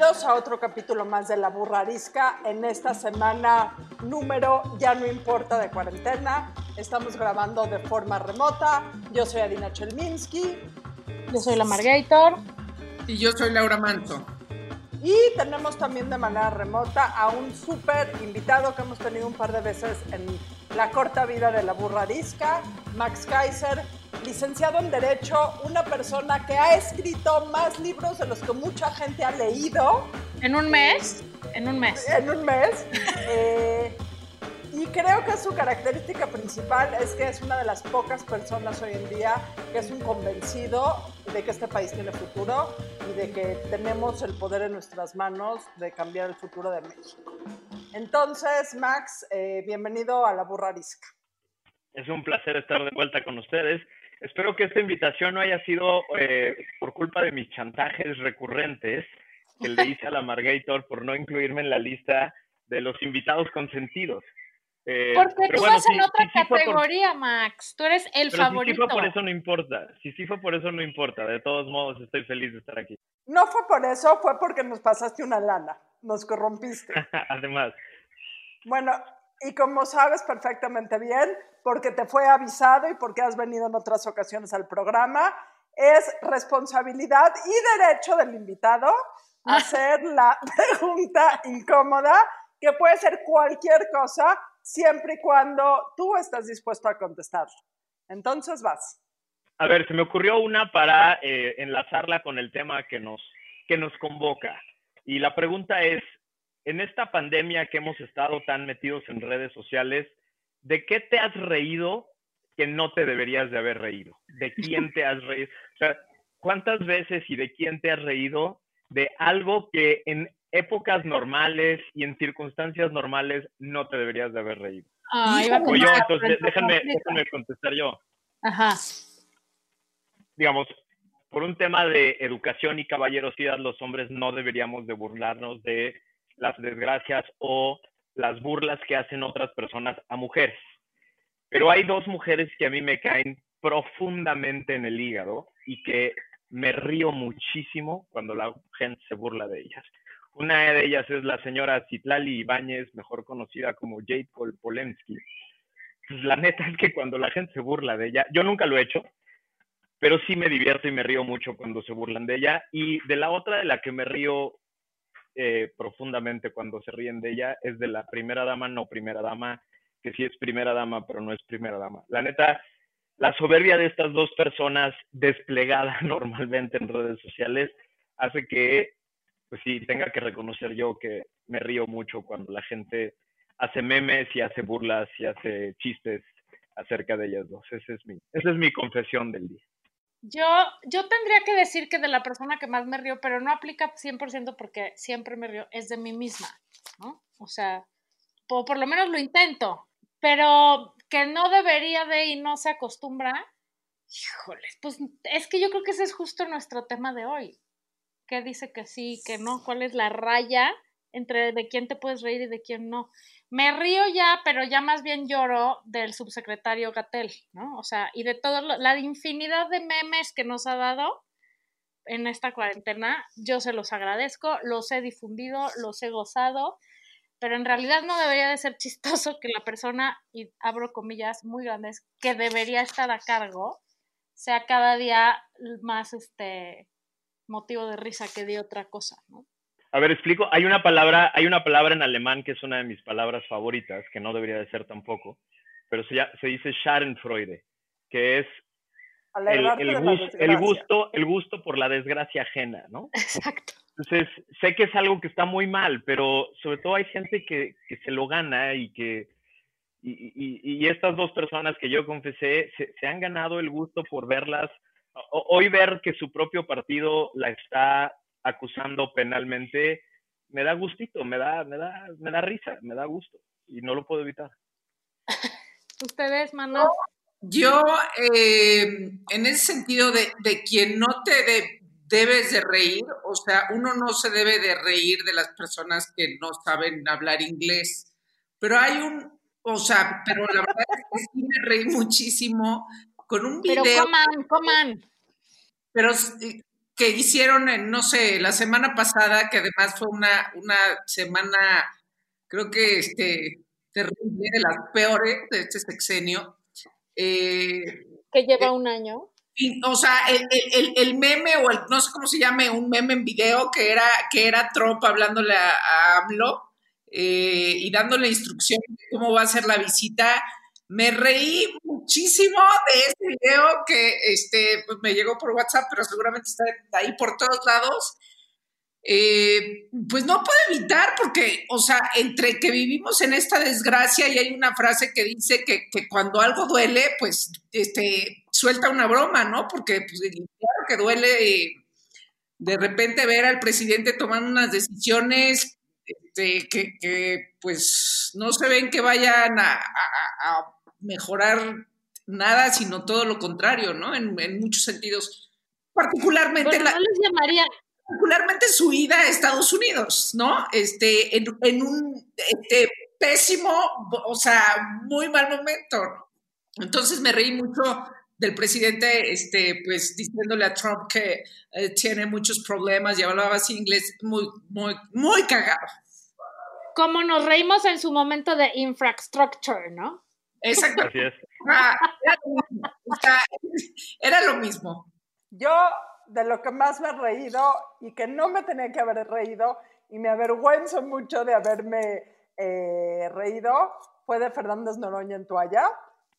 Bienvenidos a otro capítulo más de La Burra Arisca. En esta semana número Ya no importa de cuarentena. Estamos grabando de forma remota. Yo soy Adina Chelminsky. Yo soy la Margator. Y yo soy Laura Manso. Y tenemos también de manera remota a un súper invitado que hemos tenido un par de veces en la corta vida de la burra arisca, Max Kaiser, licenciado en Derecho, una persona que ha escrito más libros de los que mucha gente ha leído. En un mes. En un mes. En un mes. Eh, y creo que su característica principal es que es una de las pocas personas hoy en día que es un convencido de que este país tiene futuro y de que tenemos el poder en nuestras manos de cambiar el futuro de México. Entonces, Max, eh, bienvenido a la Burra Arisca. Es un placer estar de vuelta con ustedes. Espero que esta invitación no haya sido eh, por culpa de mis chantajes recurrentes que le hice a la Margator por no incluirme en la lista de los invitados consentidos. Eh, Porque tú vas en otra categoría, Max. Tú eres el favorito. Si sí fue por eso no importa. Si sí fue por eso no importa. De todos modos, estoy feliz de estar aquí. No fue por eso, fue porque nos pasaste una lana. Nos corrompiste. Además. Bueno, y como sabes perfectamente bien, porque te fue avisado y porque has venido en otras ocasiones al programa, es responsabilidad y derecho del invitado ah. hacer la pregunta incómoda, que puede ser cualquier cosa, siempre y cuando tú estás dispuesto a contestarlo. Entonces vas. A ver, se me ocurrió una para eh, enlazarla con el tema que nos, que nos convoca. Y la pregunta es, en esta pandemia que hemos estado tan metidos en redes sociales, ¿de qué te has reído que no te deberías de haber reído? ¿De quién te has reído? O sea, ¿cuántas veces y de quién te has reído de algo que en épocas normales y en circunstancias normales no te deberías de haber reído? Ah, yo, entonces déjenme, déjenme contestar yo. Ajá. Digamos, por un tema de educación y caballerosidad, los hombres no deberíamos de burlarnos de las desgracias o las burlas que hacen otras personas a mujeres. Pero hay dos mujeres que a mí me caen profundamente en el hígado y que me río muchísimo cuando la gente se burla de ellas. Una de ellas es la señora Citlali Ibáñez, mejor conocida como Jade Polensky. Pues la neta es que cuando la gente se burla de ella, yo nunca lo he hecho, pero sí me divierto y me río mucho cuando se burlan de ella. Y de la otra de la que me río eh, profundamente cuando se ríen de ella es de la primera dama, no primera dama, que sí es primera dama, pero no es primera dama. La neta, la soberbia de estas dos personas desplegada normalmente en redes sociales hace que, pues sí, tenga que reconocer yo que me río mucho cuando la gente hace memes y hace burlas y hace chistes acerca de ellas dos. Ese es mi, esa es mi confesión del día. Yo, yo tendría que decir que de la persona que más me río, pero no aplica 100% porque siempre me río, es de mí misma, ¿no? O sea, por, por lo menos lo intento, pero que no debería de y no se acostumbra, híjoles, pues es que yo creo que ese es justo nuestro tema de hoy. ¿Qué dice que sí, que no? ¿Cuál es la raya entre de quién te puedes reír y de quién no? Me río ya, pero ya más bien lloro del subsecretario Gatel, ¿no? O sea, y de toda la infinidad de memes que nos ha dado en esta cuarentena, yo se los agradezco, los he difundido, los he gozado, pero en realidad no debería de ser chistoso que la persona, y abro comillas muy grandes, que debería estar a cargo, sea cada día más este motivo de risa que de otra cosa, ¿no? A ver, explico. Hay una palabra, hay una palabra en alemán que es una de mis palabras favoritas, que no debería de ser tampoco, pero se, se dice Schadenfreude, que es el, el, gusto, el gusto por la desgracia ajena, ¿no? Exacto. Entonces, sé que es algo que está muy mal, pero sobre todo hay gente que, que se lo gana y que, y, y, y, estas dos personas que yo confesé, se, se han ganado el gusto por verlas, hoy ver que su propio partido la está acusando penalmente me da gustito, me da, me da, me da risa, me da gusto y no lo puedo evitar. ¿Ustedes, Maná? Yo, eh, en ese sentido de, de quien no te de- debes de reír, o sea, uno no se debe de reír de las personas que no saben hablar inglés, pero hay un, o sea, pero la verdad es que sí me reí muchísimo con un Pero video. coman, coman. pero sí, que hicieron, en, no sé, la semana pasada, que además fue una, una semana, creo que este, terrible, de las peores de este sexenio. Eh, Que lleva un año. y, o sea, el, el- el- el meme o el, no sé cómo se llame, un meme en video que era, que era Trump hablándole a, a AMLO eh, y dándole instrucciones de cómo va a ser la visita. Me reí muchísimo de ese video que este, pues me llegó por WhatsApp, pero seguramente está ahí por todos lados. Eh, pues no puedo evitar porque, o sea, entre que vivimos en esta desgracia y hay una frase que dice que, cuando algo duele, pues este, suelta una broma, ¿no? Porque pues, claro que duele eh, de repente ver al presidente tomando unas decisiones este, que, pues no se ven que vayan a mejorar nada, sino todo lo contrario, ¿no? En, en muchos sentidos. Particularmente Bueno, la, no les llamaría, particularmente su ida a Estados Unidos, ¿no? Este, en, en un este, pésimo, o sea, muy mal momento. Entonces me reí mucho del presidente, este, pues diciéndole a Trump que eh, tiene muchos problemas y hablaba así inglés muy, muy, muy cagado. como nos reímos en su momento de infrastructure, ¿no? Exacto. Así es. Ah, era, lo mismo. O sea, era lo mismo. Yo, de lo que más me he reído y que no me tenía que haber reído y me avergüenzo mucho de haberme eh, reído, fue de Fernández Noroña en toalla.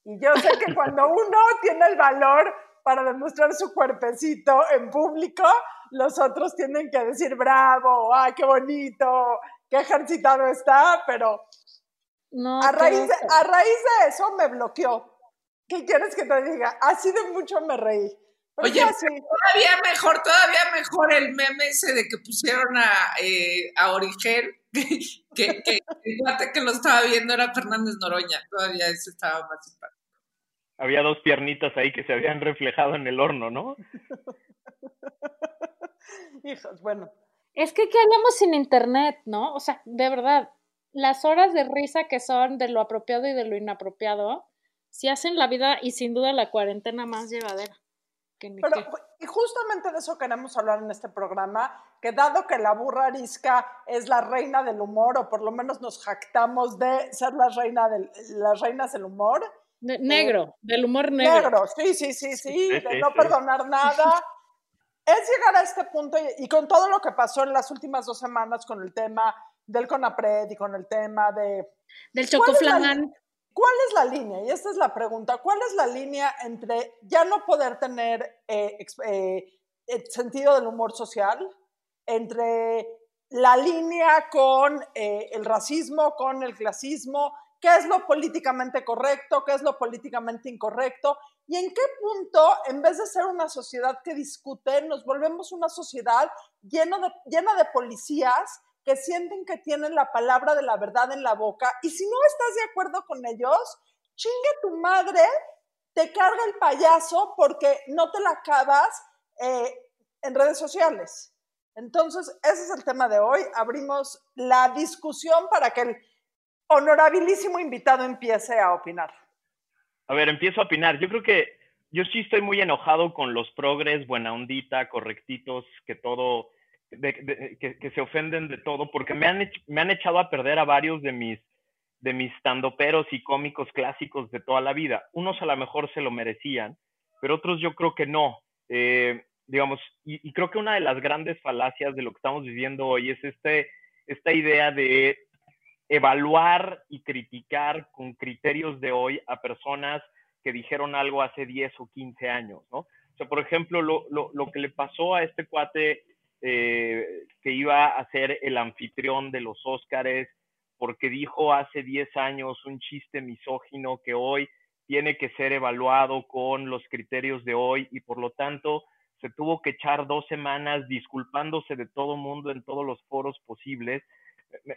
Y yo sé que cuando uno tiene el valor para demostrar su cuerpecito en público, los otros tienen que decir bravo, ¡ay, qué bonito! ¡Qué ejercitado está! Pero No, a raíz, de, oso. a raíz de eso me bloqueó. ¿Qué quieres que te diga? Así de mucho me reí. Oye. Todavía mejor, todavía mejor el meme ese de que pusieron a, eh, a Origel, que, que, que el cuate que lo estaba viendo era Fernández Noroña. Todavía ese estaba más simpático. Había dos piernitas ahí que se habían reflejado en el horno, ¿no? Hijos, bueno. Es que, ¿qué haríamos sin internet, no? O sea, de verdad, las horas de risa que son de lo apropiado y de lo inapropiado, sí hacen la vida y sin duda la cuarentena más llevadera. Que ni Pero, y justamente de eso queremos hablar en este programa, que dado que la burra arisca es la reina del humor, o por lo menos nos jactamos de ser la reina del, las reinas del humor, Ne- negro, del humor negro. negro, sí, sí, sí, sí, de no perdonar nada, es llegar a este punto y, y con todo lo que pasó en las últimas dos semanas con el tema del CONAPRED y con el tema de Del ¿Cuál es la chocoflamán. ¿Cuál es la línea? Y esta es la pregunta. ¿Cuál es la línea entre ya no poder tener eh, eh, el sentido del humor social, entre la línea con eh, el racismo, con el clasismo, qué es lo políticamente correcto, qué es lo políticamente incorrecto, y en qué punto, en vez de ser una sociedad que discute, nos volvemos una sociedad de, llena de policías que sienten que tienen la palabra de la verdad en la boca, y si no estás de acuerdo con ellos, chingue tu madre, te carga el payaso porque no te la acabas eh, en redes sociales. Entonces, ese es el tema de hoy. Abrimos la discusión para que el honorabilísimo invitado empiece a opinar. A ver, empiezo a opinar. Yo creo que yo sí estoy muy enojado con los progres, buena ondita, correctitos, que todo, de- de- que, que se ofenden de todo, porque me han, me han echado a perder a varios de mis, de mis standoperos y cómicos clásicos de toda la vida. Unos a lo mejor se lo merecían, pero otros yo creo que no. Eh, digamos, y, y creo que una de las grandes falacias de lo que estamos viviendo hoy es este, esta idea de evaluar y criticar con criterios de hoy a personas que dijeron algo hace 10 o 15 años, ¿no? O sea, por ejemplo, lo, lo, lo que le pasó a este cuate eh, que iba a ser el anfitrión de los Óscares porque dijo hace 10 años un chiste misógino que hoy tiene que ser evaluado con los criterios de hoy y por lo tanto se tuvo que echar dos semanas disculpándose de todo mundo en todos los foros posibles.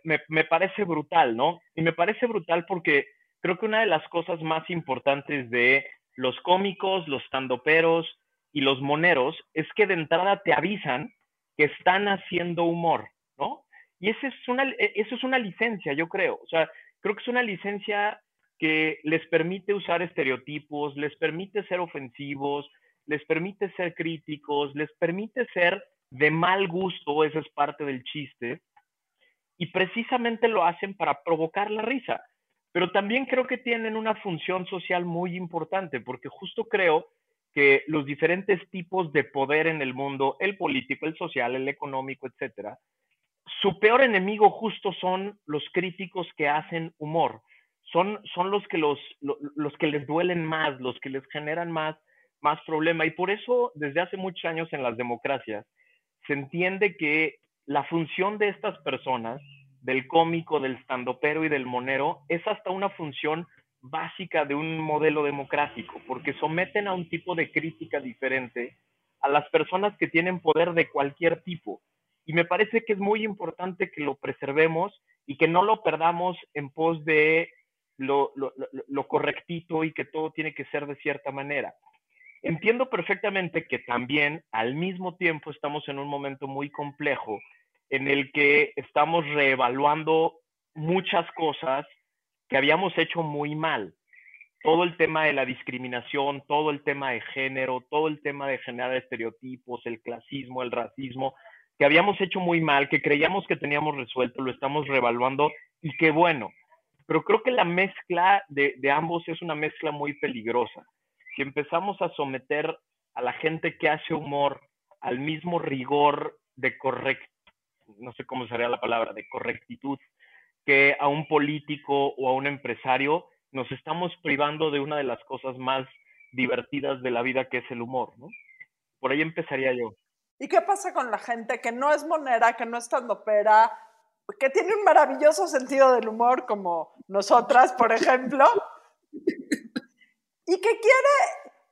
Me, me, parece brutal, ¿no? Y me parece brutal porque creo que una de las cosas más importantes de los cómicos, los tandoperos y los moneros es que de entrada te avisan que están haciendo humor, ¿no? Y esa es una, e, eso es una licencia, yo creo. O sea, creo que es una licencia que les permite usar estereotipos, les permite ser ofensivos, les permite ser críticos, les permite ser de mal gusto, esa es parte del chiste, y precisamente lo hacen para provocar la risa. Pero también creo que tienen una función social muy importante, porque justo creo que los diferentes tipos de poder en el mundo, el político, el social, el económico, etcétera, su peor enemigo justo son los críticos que hacen humor. Son, son los, que los, los que les duelen más, los que les generan más más problema. Y por eso, desde hace muchos años en las democracias, se entiende que la función de estas personas, del cómico, del standopero y del monero, es hasta una función básica de un modelo democrático, porque someten a un tipo de crítica diferente a las personas que tienen poder de cualquier tipo. Y me parece que es muy importante que lo preservemos y que no lo perdamos en pos de lo, lo, correctito y que todo tiene que ser de cierta manera. Entiendo perfectamente que también al mismo tiempo estamos en un momento muy complejo en el que estamos reevaluando muchas cosas que habíamos hecho muy mal. Todo el tema de la discriminación, todo el tema de género, todo el tema de generar estereotipos, el clasismo, el racismo, que habíamos hecho muy mal, que creíamos que teníamos resuelto, lo estamos reevaluando y qué bueno. Pero creo que la mezcla de, ambos es una mezcla muy peligrosa si empezamos a someter a la gente que hace humor al mismo rigor de correct, no sé cómo sería la palabra, de correctitud, que a un político o a un empresario, nos estamos privando de una de las cosas más divertidas de la vida, que es el humor, ¿no? Por ahí empezaría yo. ¿Y qué pasa con la gente que no es monera, que no es opera, que tiene un maravilloso sentido del humor, como nosotras, por ejemplo? y que quiere,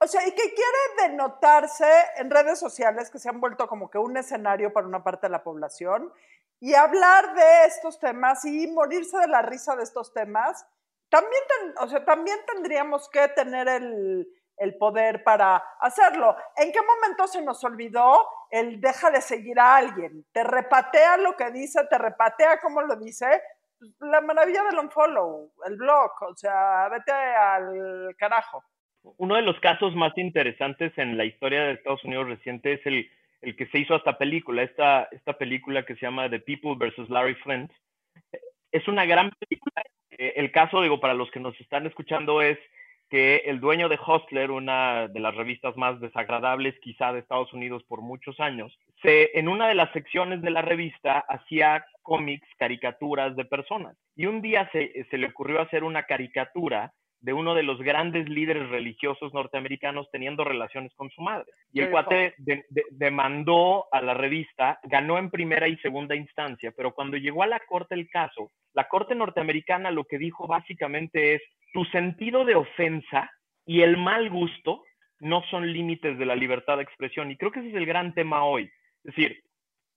o sea, y que quiere denotarse en redes sociales que se han vuelto como que un escenario para una parte de la población y hablar de estos temas y morirse de la risa de estos temas, también, o sea, también tendríamos que tener el, el poder para hacerlo. ¿En qué momento se nos olvidó el deja de seguir a alguien? Te repatea lo que dice, te repatea cómo lo dice, la maravilla del unfollow, el blog, o sea, vete al carajo. Uno de los casos más interesantes en la historia de Estados Unidos reciente es el, el que se hizo hasta película, esta, esta película que se llama The People versus Larry Flint. Es una gran película. Eh, el caso, digo, para los que nos están escuchando es que el dueño de Hustler, una de las revistas más desagradables quizá de Estados Unidos por muchos años, se, en una de las secciones de la revista hacía cómics, caricaturas de personas. Y un día se, se le ocurrió hacer una caricatura de uno de los grandes líderes religiosos norteamericanos teniendo relaciones con su madre. Y el cuate demandó a la revista, ganó en primera y segunda instancia, pero cuando llegó a la corte el caso, la corte norteamericana lo que dijo básicamente es, tu sentido de ofensa y el mal gusto no son límites de la libertad de expresión. Y creo que ese es el gran tema hoy. Es decir,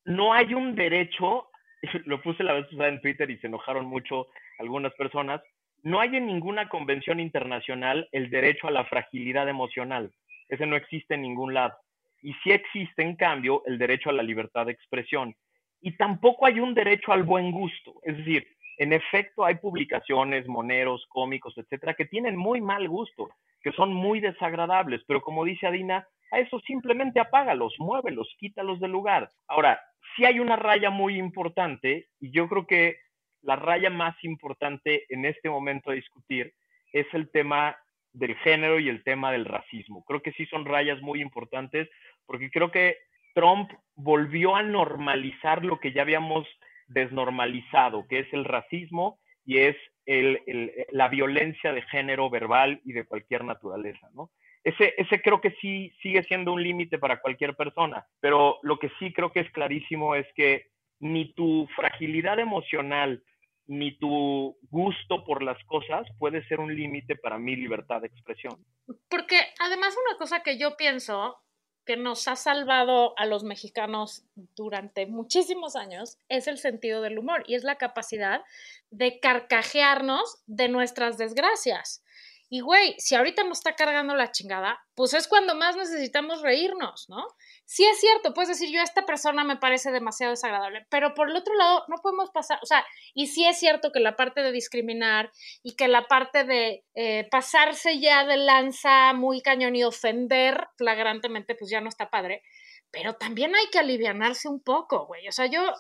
no hay un derecho, lo puse la vez en Twitter y se enojaron mucho algunas personas, no hay en ninguna convención internacional el derecho a la fragilidad emocional. Ese no existe en ningún lado. Y sí existe, en cambio, el derecho a la libertad de expresión. Y tampoco hay un derecho al buen gusto. Es decir, en efecto, hay publicaciones, moneros, cómicos, etcétera, que tienen muy mal gusto, que son muy desagradables, pero como dice Adina, a eso simplemente apágalos, muévelos, quítalos del lugar. Ahora, sí hay una raya muy importante, y yo creo que la raya más importante en este momento a discutir es el tema del género y el tema del racismo. Creo que sí son rayas muy importantes, porque creo que Trump volvió a normalizar lo que ya habíamos desnormalizado, que es el racismo y es la violencia de género verbal y de cualquier naturaleza, ¿no? Ese, ese creo que sí sigue siendo un límite para cualquier persona, pero lo que sí creo que es clarísimo es que ni tu fragilidad emocional ni tu gusto por las cosas puede ser un límite para mi libertad de expresión. Porque además una cosa que yo pienso que nos ha salvado a los mexicanos durante muchísimos años es el sentido del humor y es la capacidad de carcajearnos de nuestras desgracias. Y güey, si ahorita nos está cargando la chingada, pues es cuando más necesitamos reírnos, ¿no? Sí es cierto, puedes decir, yo esta persona me parece demasiado desagradable, pero por el otro lado, no podemos pasar, o sea, y sí es cierto que la parte de discriminar y que la parte de eh, pasarse ya de lanza muy cañón y ofender flagrantemente, pues ya no está padre, pero también hay que alivianarse un poco, güey, o sea, yo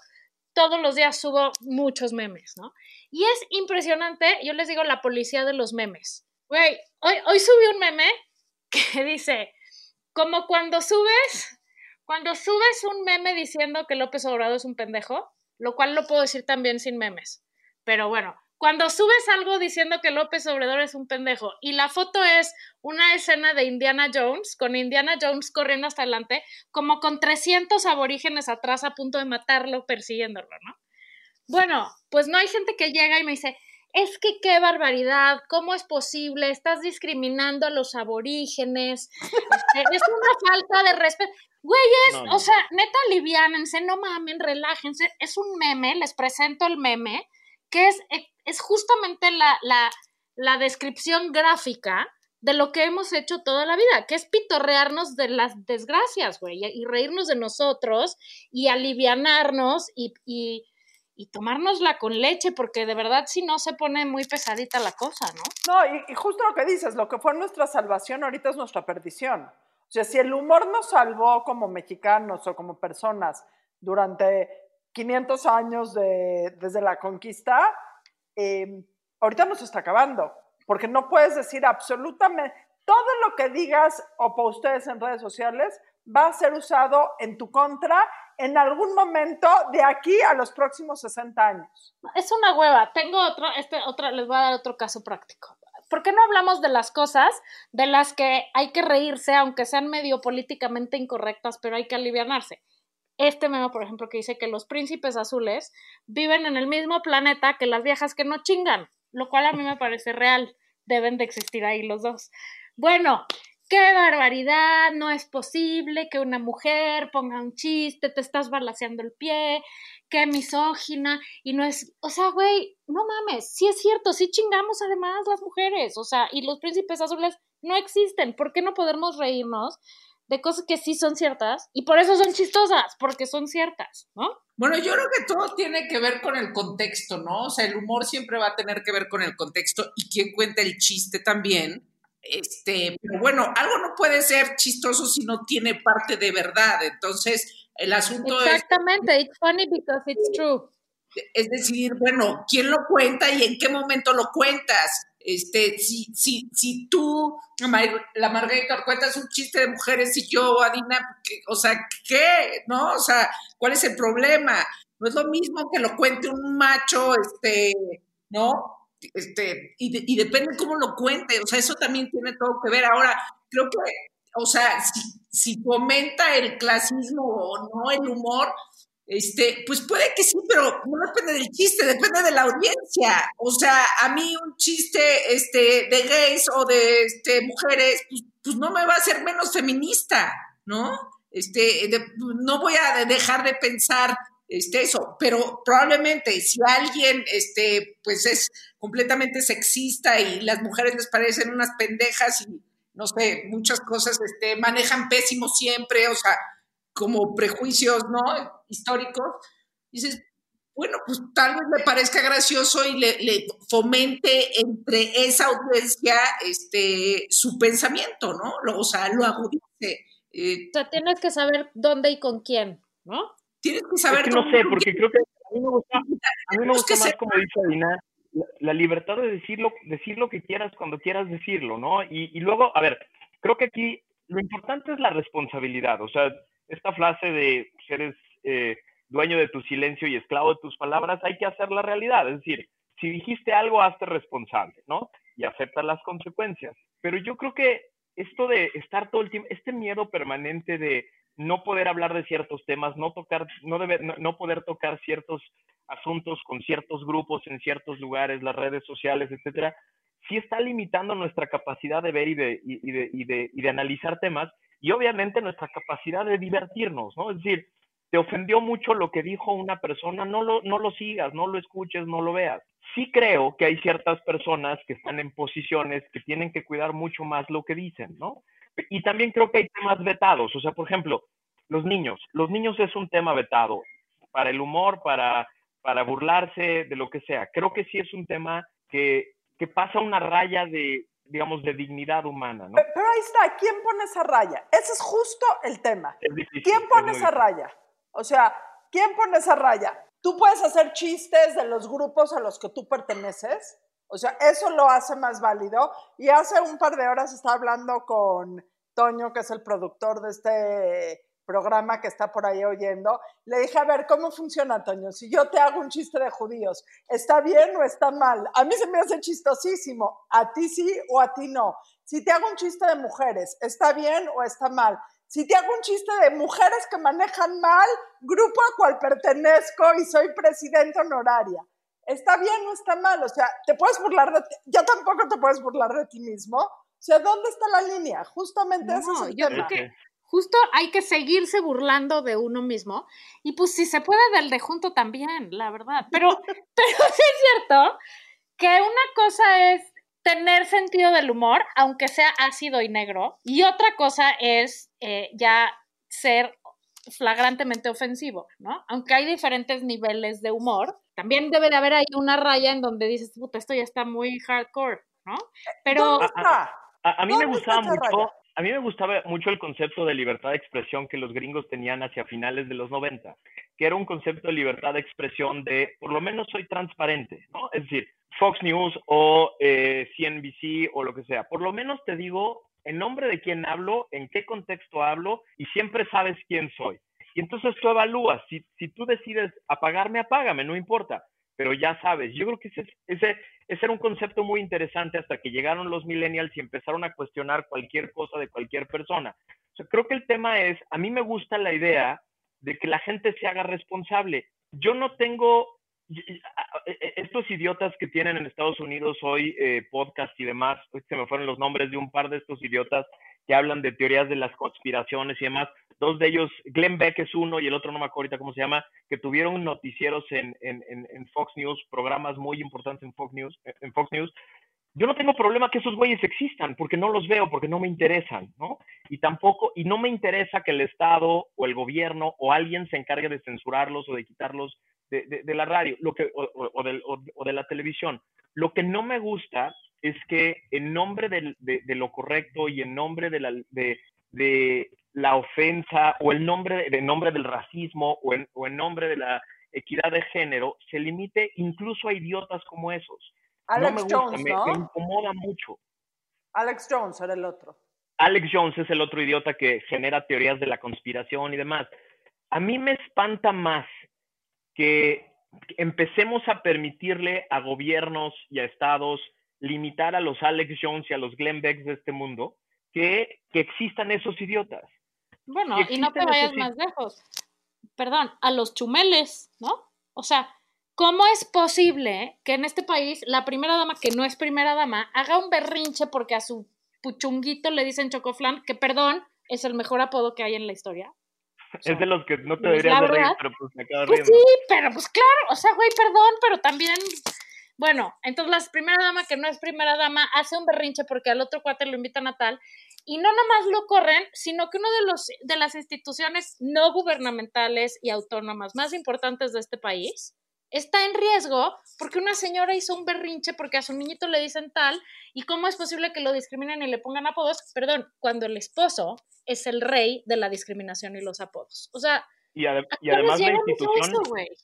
todos los días subo muchos memes, ¿no? Y es impresionante, yo les digo, la policía de los memes. Güey, hoy, hoy subí un meme que dice, como cuando subes cuando subes un meme diciendo que López Obrador es un pendejo, lo cual lo puedo decir también sin memes, pero bueno, cuando subes algo diciendo que López Obrador es un pendejo y la foto es una escena de Indiana Jones, con Indiana Jones corriendo hasta adelante, como con 300 aborígenes atrás a punto de matarlo, persiguiéndolo, ¿no? Bueno, pues no hay gente que llega y me dice, es que qué barbaridad, ¿cómo es posible? Estás discriminando a los aborígenes, este, es una falta de respeto. Güeyes, o sea, neta, aliviánense, no mamen, relájense. Es un meme, les presento el meme, que es, eh, es justamente la, la, la descripción gráfica de lo que hemos hecho toda la vida, que es pitorrearnos de las desgracias, güey, y reírnos de nosotros y alivianarnos y, y, y, tomárnosla con leche, porque de verdad si no se pone muy pesadita la cosa, ¿no? No, y, y justo lo que dices, lo que fue nuestra salvación ahorita es nuestra perdición. O sea, si el humor nos salvó como mexicanos o como personas durante 500 años de, desde la conquista, eh, ahorita nos está acabando, porque no puedes decir absolutamente, todo lo que digas o postees en redes sociales va a ser usado en tu contra en algún momento de aquí a los próximos 60 años. Es una hueva. Tengo otro, este, otra, les voy a dar otro caso práctico. ¿por qué no hablamos de las cosas de las que hay que reírse, aunque sean medio políticamente incorrectas, pero hay que alivianarse? Este memo, por ejemplo, que dice que los príncipes azules viven en el mismo planeta que las viejas que no chingan, lo cual a mí me parece real. Deben de existir ahí los dos. Bueno, qué barbaridad, no es posible que una mujer ponga un chiste, te estás balaseando el pie, qué misógina, y no es, o sea, güey, no mames, sí es cierto, sí chingamos además las mujeres, o sea, y los príncipes azules no existen, ¿por qué no podemos reírnos de cosas que sí son ciertas? Y por eso son chistosas, porque son ciertas, ¿no? Bueno, yo creo que todo tiene que ver con el contexto, ¿no? O sea, el humor siempre va a tener que ver con el contexto y quién cuenta el chiste también. Este, pero bueno, algo no puede ser chistoso si no tiene parte de verdad. Entonces, el asunto Exactamente, it's funny because it's true. Es decir, bueno, ¿quién lo cuenta y en qué momento lo cuentas? Este, si, si, si tú, la Margarita, cuentas un chiste de mujeres y yo, Adina, o sea, ¿qué? ¿No? O sea, ¿cuál es el problema? No es lo mismo que lo cuente un macho, este, ¿no? Este, y, y depende cómo lo cuente, o sea, eso también tiene todo que ver. Ahora, creo que o sea, si, fomenta el clasismo o no el humor, este, pues puede que sí, pero no depende del chiste, depende de la audiencia. O sea, a mí un chiste este, de gays o de este, mujeres, pues, pues no me va a hacer menos feminista, ¿no? Este, no voy a dejar de pensar este, eso, pero probablemente si alguien este, pues es completamente sexista y las mujeres les parecen unas pendejas y no sé, muchas cosas este, manejan pésimo siempre, o sea, como prejuicios, ¿no? Históricos. Dices, bueno, pues tal vez le parezca gracioso y le, fomente entre esa audiencia este, su pensamiento, ¿no? o sea, lo agudice. Eh, o sea, tienes que saber dónde y con quién, ¿no? Tienes que saber. no sé, porque creo que a mí me gusta, a mí me gusta más, como dice Adina, la, libertad de decirlo, decir lo que quieras cuando quieras decirlo, ¿no? Y, y, luego, a ver, creo que aquí lo importante es la responsabilidad, o sea, esta frase de eres eh, dueño de tu silencio y esclavo de tus palabras, hay que hacer la realidad, es decir, si dijiste algo, hazte responsable, ¿no? Y acepta las consecuencias. Pero yo creo que esto de estar todo el tiempo, este miedo permanente de no poder hablar de ciertos temas, no tocar, no, debe, no, poder tocar ciertos asuntos con ciertos grupos en ciertos lugares, las redes sociales, etcétera, sí está limitando nuestra capacidad de ver y de, y, de, y de, y de analizar temas. y obviamente nuestra capacidad de divertirnos, ¿no? Es decir, te ofendió mucho lo que dijo una persona, no lo, no lo sigas, no lo escuches, no lo veas. Sí creo que hay ciertas personas que están en posiciones que tienen que cuidar mucho más lo que dicen, ¿no? Y también creo que hay temas vetados, o sea, por ejemplo, los niños. Los niños es un tema vetado para el humor, para, para burlarse de lo que sea. Creo que sí es un tema que, que pasa una raya de, digamos, de dignidad humana, ¿no? Pero ahí está, ¿quién pone esa raya? Ese es justo el tema. Difícil, ¿Quién pone esa raya? O sea, ¿quién pone esa raya? ¿Tú puedes hacer chistes de los grupos a los que tú perteneces? O sea, eso lo hace más válido. Y hace un par de horas estaba hablando con Toño, que es el productor de este programa que está por ahí oyendo. Le dije, a ver, ¿cómo funciona, Toño? Si yo te hago un chiste de judíos, ¿está bien o está mal? A mí se me hace chistosísimo. A ti sí o a ti no. Si te hago un chiste de mujeres, ¿está bien o está mal? Si te hago un chiste de mujeres que manejan mal, grupo al cual pertenezco y soy presidenta honoraria. ¿Está bien o está mal? O sea, te puedes burlar de ti. Ya tampoco te puedes burlar de ti mismo. O sea, ¿dónde está la línea? Justamente ese No, es el yo tema. creo que justo hay que seguirse burlando de uno mismo y pues si se puede del de junto también, la verdad. Pero, pero sí es cierto que una cosa es tener sentido del humor, aunque sea ácido y negro, y otra cosa es eh, ya ser flagrantemente ofensivo, ¿no? Aunque hay diferentes niveles de humor, también debe de haber ahí una raya en donde dices, puta, esto ya está muy hardcore, ¿no? Pero ¿Dónde está? A, a mí me ¿Dónde está gustaba mucho, raya? A mí me gustaba mucho el concepto de libertad de expresión que los gringos tenían hacia finales de los 90, que era un concepto de libertad de expresión de, por lo menos soy transparente, ¿no? Es decir, Fox News o eh, CNBC o lo que sea, por lo menos te digo en nombre de quién hablo, en qué contexto hablo y siempre sabes quién soy. Y entonces tú evalúas, si, si tú decides apagarme, apágame, no importa, pero ya sabes, yo creo que ese, ese, ese era un concepto muy interesante hasta que llegaron los millennials y empezaron a cuestionar cualquier cosa de cualquier persona. Creo que el tema es, a mí me gusta la idea de que la gente se haga responsable. Yo no tengo estos idiotas que tienen en Estados Unidos hoy eh, podcast y demás, se me fueron los nombres de un par de estos idiotas que hablan de teorías de las conspiraciones y demás. Dos de ellos, Glenn Beck es uno y el otro no me acuerdo ahorita cómo se llama, que tuvieron noticieros en, en, en Fox News, programas muy importantes en Fox News, en Fox News. Yo no tengo problema que esos güeyes existan, porque no los veo, porque no me interesan, ¿no? Y tampoco, y no me interesa que el Estado o el gobierno o alguien se encargue de censurarlos o de quitarlos de, de, la radio lo que, o, o, de, o, o, de, la televisión. Lo que no me gusta es que en nombre de lo correcto y en nombre de la, de, la ofensa o el nombre, en nombre del racismo o en, o en nombre de la equidad de género se limite incluso a idiotas como esos. Alex no me gusta, Jones, me, ¿no? me incomoda mucho. Alex Jones era el otro. Alex Jones es el otro idiota que genera teorías de la conspiración y demás. A mí me espanta más que empecemos a permitirle a gobiernos y a estados limitar a los Alex Jones y a los Glenn Becks de este mundo que, que existan esos idiotas. Bueno, y no te vayas más lejos. Perdón, a los chumeles, ¿no? O sea, ¿cómo es posible que en este país la primera dama, que no es primera dama, haga un berrinche porque a su puchunguito le dicen chocoflan, que perdón, es el mejor apodo que hay en la historia? O sea, es de los que no te deberías de reír, pero pues me acabo pues riendo. Sí, pero pues claro, o sea, güey, perdón, pero también, bueno, entonces la primera dama que no es primera dama hace un berrinche porque al otro cuate lo invitan a tal y no nomás lo corren, sino que una de, los, de las instituciones no gubernamentales y autónomas más importantes de este país está en riesgo porque una señora hizo un berrinche porque a su niñito le dicen tal y cómo es posible que lo discriminen y le pongan apodos, perdón, cuando el esposo es el rey de la discriminación y los apodos. O sea, y, ade y además la institución eso,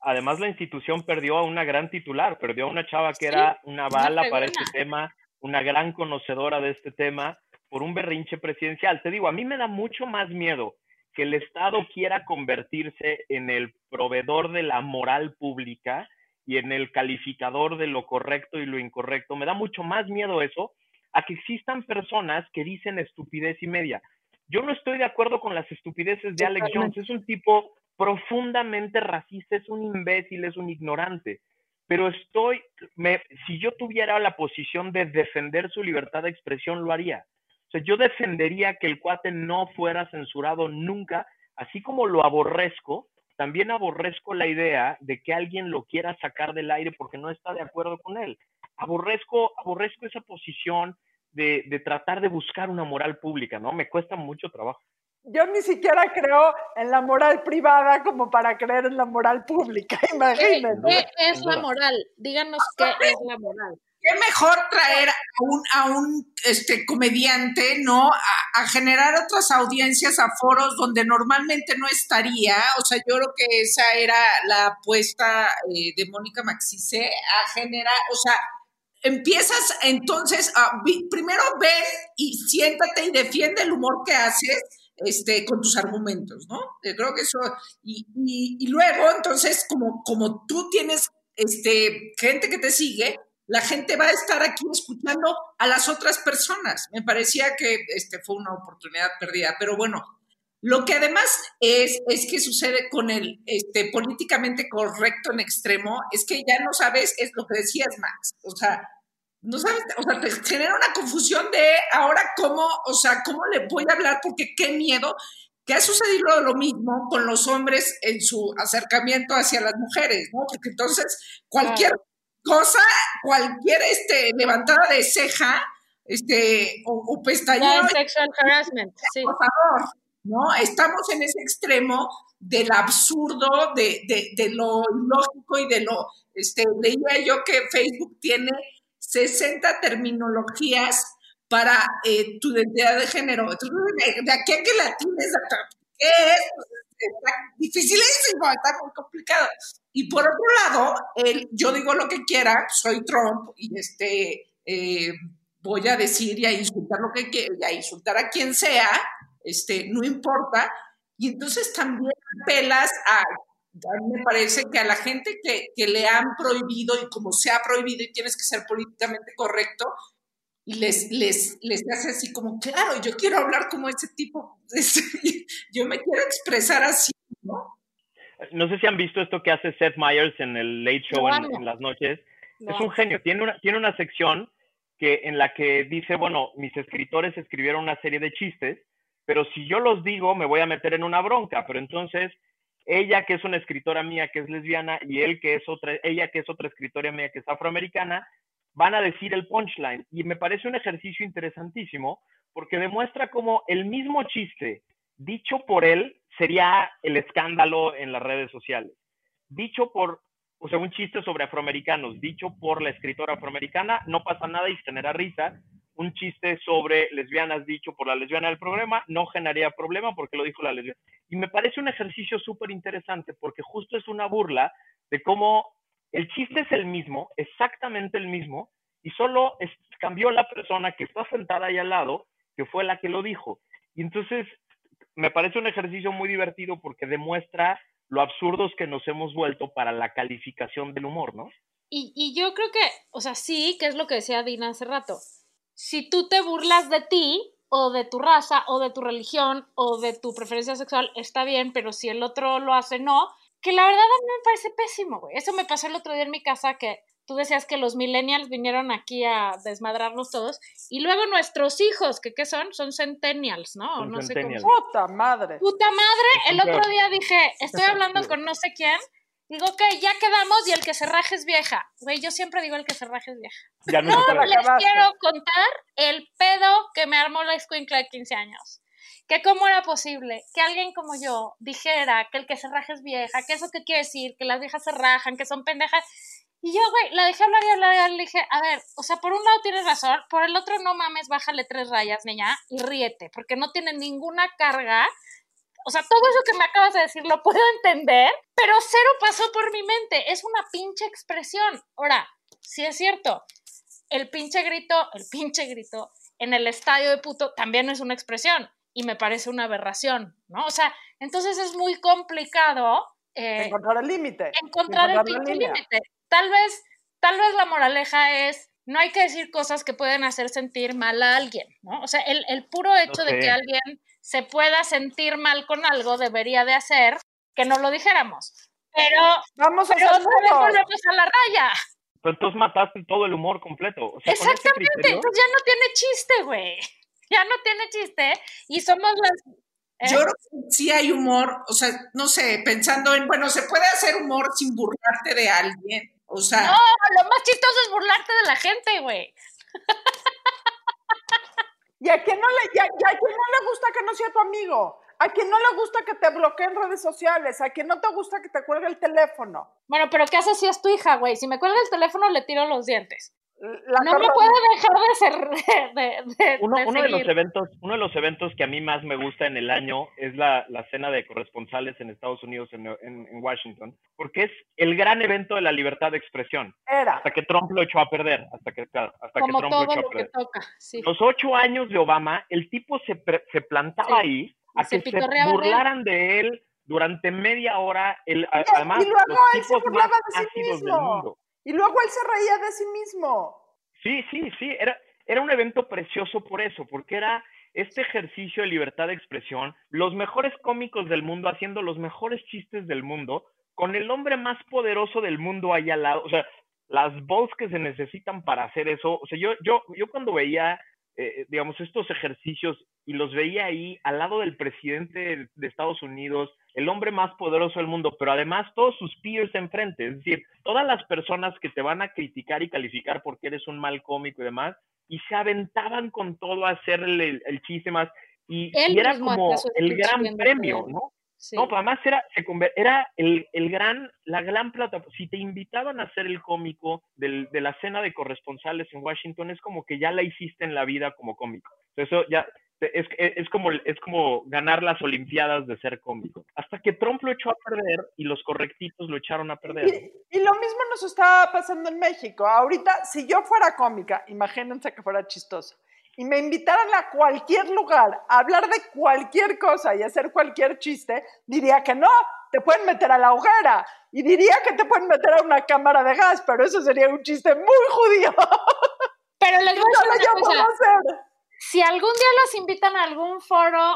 además la institución perdió a una gran titular, perdió a una chava que sí, era una bala para este tema, una gran conocedora de este tema por un berrinche presidencial. Te digo, a mí me da mucho más miedo que el Estado quiera convertirse en el proveedor de la moral pública y en el calificador de lo correcto y lo incorrecto. Me da mucho más miedo eso a que existan personas que dicen estupidez y media. Yo no estoy de acuerdo con las estupideces de Alex Jones. Es un tipo profundamente racista, es un imbécil, es un ignorante. Pero estoy, me, si yo tuviera la posición de defender su libertad de expresión, lo haría O sea, yo defendería que el cuate no fuera censurado nunca, así como lo aborrezco, también aborrezco la idea de que alguien lo quiera sacar del aire porque no está de acuerdo con él. Aborrezco, aborrezco esa posición de, de tratar de buscar una moral pública, ¿no? Me cuesta mucho trabajo. Yo ni siquiera creo en la moral privada como para creer en la moral pública, imagínense. ¿Qué es la moral? Díganos qué es la moral. Qué mejor traer a un, a un este, comediante, ¿no? A, generar otras audiencias a foros donde normalmente no estaría. O sea, yo creo que esa era la apuesta eh, de Mónica Maxice a generar, o sea, empiezas entonces a, primero ven y siéntate y defiende el humor que haces este, con tus argumentos, ¿no? Yo creo que eso, y, y, y, luego, entonces, como, como tú tienes este, gente que te sigue, la gente va a estar aquí escuchando a las otras personas. Me parecía que este, fue una oportunidad perdida, pero bueno, lo que además es, es que sucede con el este, políticamente correcto en extremo, es que ya no sabes, es lo que decías, Max, o sea, no sabes, o sea, te genera una confusión de ahora cómo, o sea, cómo le voy a hablar, porque qué miedo, que ha sucedido lo mismo con los hombres en su acercamiento hacia las mujeres, ¿no? Porque entonces cualquier cosa, cualquier este, levantada de ceja, este, o, o pestañeo. sexual harassment, sí. Por favor, ¿no? Estamos en ese extremo del absurdo, de, de, de lo ilógico y de lo, este, leía yo que Facebook tiene 60 terminologías para eh, tu identidad de género. Entonces, de, de aquí a que la tienes, ¿qué es? Está dificilísimo, está muy complicado. Y por otro lado, el, yo digo lo que quiera, soy Trump y este, eh, voy a decir y a insultar lo que quiera, y a insultar a quien sea, este, no importa. Y entonces también apelas a a me parece que a la gente que, que, le han prohibido y como se ha prohibido y tienes que ser políticamente correcto, y les, les, les hace así como, claro, yo quiero hablar como ese tipo, yo me quiero expresar así, ¿no? No sé si han visto esto que hace Seth Meyers en el Late Show No, en, no. en las noches. No. Es un genio. Tiene una, tiene una sección que, en la que dice, bueno, mis escritores escribieron una serie de chistes, pero si yo los digo me voy a meter en una bronca. Pero entonces ella que es una escritora mía que es lesbiana y él que es otra, ella que es otra escritora mía que es afroamericana, van a decir el punchline. Y me parece un ejercicio interesantísimo porque demuestra cómo el mismo chiste dicho por él sería el escándalo en las redes sociales. Dicho por, o sea, un chiste sobre afroamericanos, dicho por la escritora afroamericana, no pasa nada y genera risa. Un chiste sobre lesbianas dicho por la lesbiana del programa no generaría problema porque lo dijo la lesbiana. Y me parece un ejercicio súper interesante porque justo es una burla de cómo el chiste es el mismo, exactamente el mismo, y solo cambió la persona que está sentada ahí al lado, que fue la que lo dijo. Y entonces me parece un ejercicio muy divertido porque demuestra lo absurdos que nos hemos vuelto para la calificación del humor, ¿no? Y, y yo creo que, o sea, sí, que es lo que decía Dina hace rato. Si tú te burlas de ti, o de tu raza, o de tu religión, o de tu preferencia sexual, está bien, pero si el otro lo hace, no. Que la verdad a mí me parece pésimo, güey. Eso me pasó el otro día en mi casa, que tú decías que los millennials vinieron aquí a desmadrarnos todos, y luego nuestros hijos, que qué son? Son centennials, ¿no? Son no sé cómo. Puta madre. Puta madre, el otro día dije, estoy hablando con no sé quién, digo, ok, ya quedamos y el que se raje es vieja. Güey, yo siempre digo el que se raje es vieja. Ya no, puede. Les acabaste. quiero contar el pedo que me armó la escuincla de 15 años. Que cómo era posible que alguien como yo dijera que el que se raja es vieja, que eso qué quiere decir, que las viejas se rajan, que son pendejas. Y yo, güey, la dejé hablar y hablar y le dije, a ver, o sea, por un lado tienes razón, por el otro no mames, bájale tres rayas, niña, y ríete, porque no tiene ninguna carga. O sea, todo eso que me acabas de decir lo puedo entender, pero cero pasó por mi mente. Es una pinche expresión. Ahora, sí es cierto, el pinche grito, el pinche grito en el estadio de puto también es una expresión y me parece una aberración, ¿no? O sea, entonces es muy complicado eh, Encontrar el límite. encontrar el límite. Tal vez, tal vez la moraleja es no hay que decir cosas que pueden hacer sentir mal a alguien, ¿no? O sea, el, el puro hecho de que alguien se pueda sentir mal con algo debería de hacer que no lo dijéramos. Pero, Vamos a pero hacer otra vez mudos. volvemos a la raya. Pero entonces mataste todo el humor completo. O sea, con ese Exactamente, criterio- entonces ya no tiene chiste, güey. ya no tiene chiste y somos las... ¿eh? Yo creo que sí hay humor, o sea, no sé, pensando en, bueno, se puede hacer humor sin burlarte de alguien, o sea... No, lo más chistoso es burlarte de la gente, güey. ¿Y a quién no le, y a, y a quién no le gusta que no sea tu amigo? ¿A quién no le gusta que te bloqueen redes sociales? ¿A quién no te gusta que te cuelgue el teléfono? Bueno, pero ¿qué haces si es tu hija, güey? Si me cuelga el teléfono, le tiro los dientes. La No me carro- puede dejar de ser... De, de- Uno, de uno de los eventos, uno de los eventos que a mí más me gusta en el año es la, la cena de corresponsales en Estados Unidos, en, en- en Washington, porque es el gran evento de la libertad de expresión, Era. hasta que Trump lo echó a perder, hasta que, hasta que Como Trump lo todo echó a lo que perder. toca, sí. Los ocho años de Obama, el tipo se, pre- se plantaba Sí. ahí a Se que se burlaran de él durante media hora, el, Y- además y luego los él se tipos burlaba más de sí del mismo. mundo. Y luego él se reía de sí mismo. Sí, sí, sí, era, era un evento precioso por eso, porque era este ejercicio de libertad de expresión, los mejores cómicos del mundo haciendo los mejores chistes del mundo, con el hombre más poderoso del mundo ahí al lado, o sea, las voz que se necesitan para hacer eso, o sea, yo, yo, yo cuando veía, eh, digamos, estos ejercicios y los veía ahí al lado del presidente de, de Estados Unidos, el hombre más poderoso del mundo, pero además todos sus peers enfrente, es decir, todas las personas que te van a criticar y calificar porque eres un mal cómico y demás, y se aventaban con todo a hacerle el, el chiste más, y, era como el gran premio. ¿no? Sí. No, además era, se era el, el gran, la gran plataforma. Si te invitaban a ser el cómico del, de la cena de corresponsales en Washington, es como que ya la hiciste en la vida como cómico. Eso ya es, es, como, es como ganar las Olimpiadas de ser cómico. Hasta que Trump lo echó a perder y los correctitos lo echaron a perder. ¿no? Y, y lo mismo nos está pasando en México. Ahorita, si yo fuera cómica, imagínense que fuera chistosa, y me invitaran a cualquier lugar a hablar de cualquier cosa y hacer cualquier chiste, diría que no, te pueden meter a la hoguera. Y diría que te pueden meter a una cámara de gas, pero eso sería un chiste muy judío. Pero les voy a decir yo una cosa. hacer. Si algún día los invitan a algún foro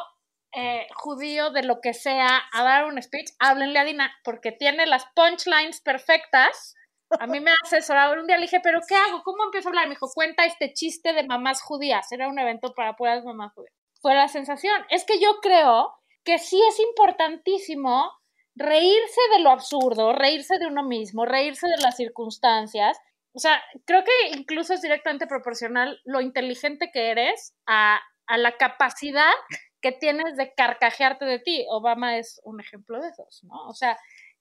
eh, judío de lo que sea a dar un speech, háblenle a Dina, porque tiene las punchlines perfectas. A mí me ha asesorado. Un día le dije, ¿pero qué hago? ¿Cómo empiezo a hablar? Me dijo, cuenta este chiste de mamás judías. Era un evento para puras mamás judías. Fue la sensación. Es que yo creo que sí es importantísimo reírse de lo absurdo, reírse de uno mismo, reírse de las circunstancias. O sea, creo que incluso es directamente proporcional lo inteligente que eres a, a la capacidad que tienes de carcajearte de ti. Obama es un ejemplo de esos, ¿no? O sea,